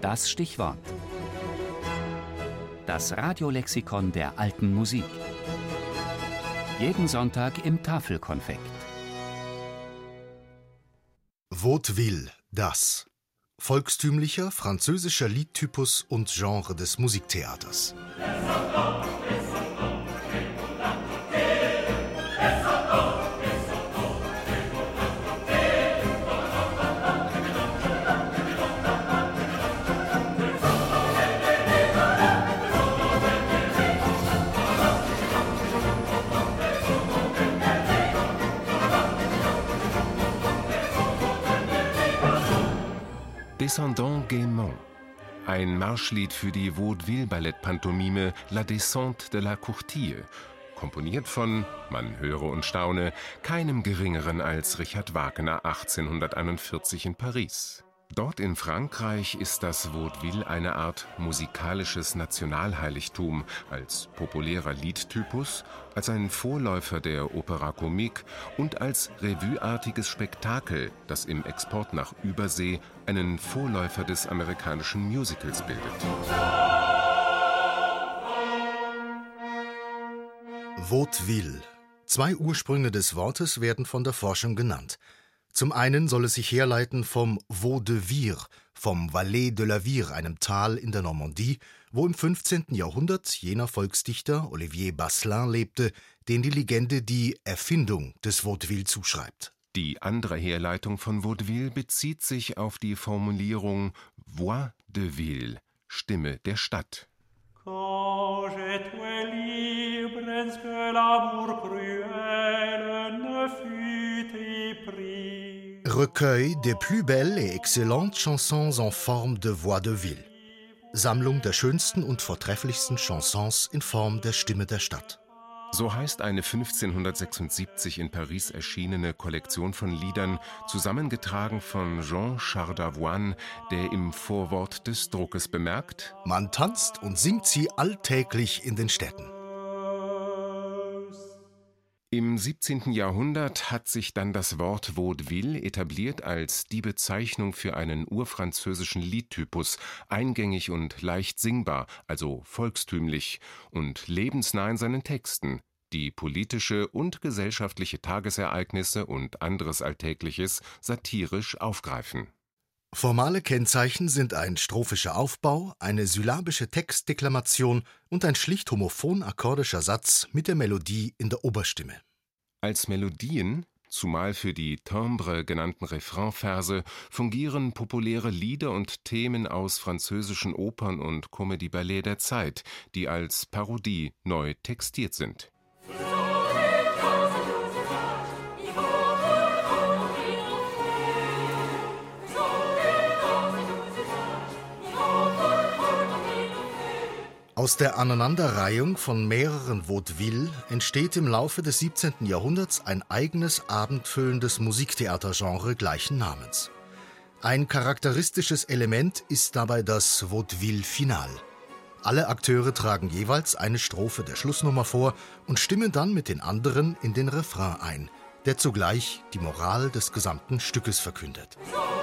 Das Stichwort. Das Radiolexikon der alten Musik. Jeden Sonntag im Tafelkonfekt. Vaudeville, das. Volkstümlicher französischer Liedtypus und Genre des Musiktheaters. Descendant Gaiement. Ein Marschlied für die Vaudeville-Ballett-Pantomime La Descente de la Courtille, komponiert von, man höre und staune, keinem geringeren als Richard Wagner 1841 in Paris. Dort in Frankreich ist das Vaudeville eine Art musikalisches Nationalheiligtum, als populärer Liedtypus, als ein Vorläufer der Opera Comique und als revueartiges Spektakel, das im Export nach Übersee einen Vorläufer des amerikanischen Musicals bildet. Vaudeville. Zwei Ursprünge des Wortes werden von der Forschung genannt. Zum einen soll es sich herleiten vom Vau de Vire, vom Valais de la Vire, einem Tal in der Normandie, wo im 15. Jahrhundert jener Volksdichter Olivier Basselin lebte, den die Legende die Erfindung des Vaudeville zuschreibt. Die andere Herleitung von Vaudeville bezieht sich auf die Formulierung Voix de Ville, Stimme der Stadt. Quand Recueil des plus belles et excellentes chansons en forme de voix de ville. Sammlung der schönsten und vortrefflichsten Chansons in Form der Stimme der Stadt. So heißt eine 1576 in Paris erschienene Kollektion von Liedern, zusammengetragen von Jean Chardavoine, der im Vorwort des Druckes bemerkt: Man tanzt und singt sie alltäglich in den Städten. Im 17. Jahrhundert hat sich dann das Wort Vaudeville etabliert als die Bezeichnung für einen urfranzösischen Liedtypus, eingängig und leicht singbar, also volkstümlich und lebensnah in seinen Texten, die politische und gesellschaftliche Tagesereignisse und anderes Alltägliches satirisch aufgreifen. Formale Kennzeichen sind ein strophischer Aufbau, eine syllabische Textdeklamation und ein schlicht homophon-akkordischer Satz mit der Melodie in der Oberstimme. Als Melodien, zumal für die Timbre genannten Refrainverse, fungieren populäre Lieder und Themen aus französischen Opern und Comédie-Ballets der Zeit, die als Parodie neu textiert sind Aus der Aneinanderreihung von mehreren Vaudeville entsteht im Laufe des 17. Jahrhunderts ein eigenes abendfüllendes Musiktheatergenre gleichen Namens. Ein charakteristisches Element ist dabei das Vaudeville Final. Alle Akteure tragen jeweils eine Strophe der Schlussnummer vor und stimmen dann mit den anderen in den Refrain ein, der zugleich die Moral des gesamten Stückes verkündet. So.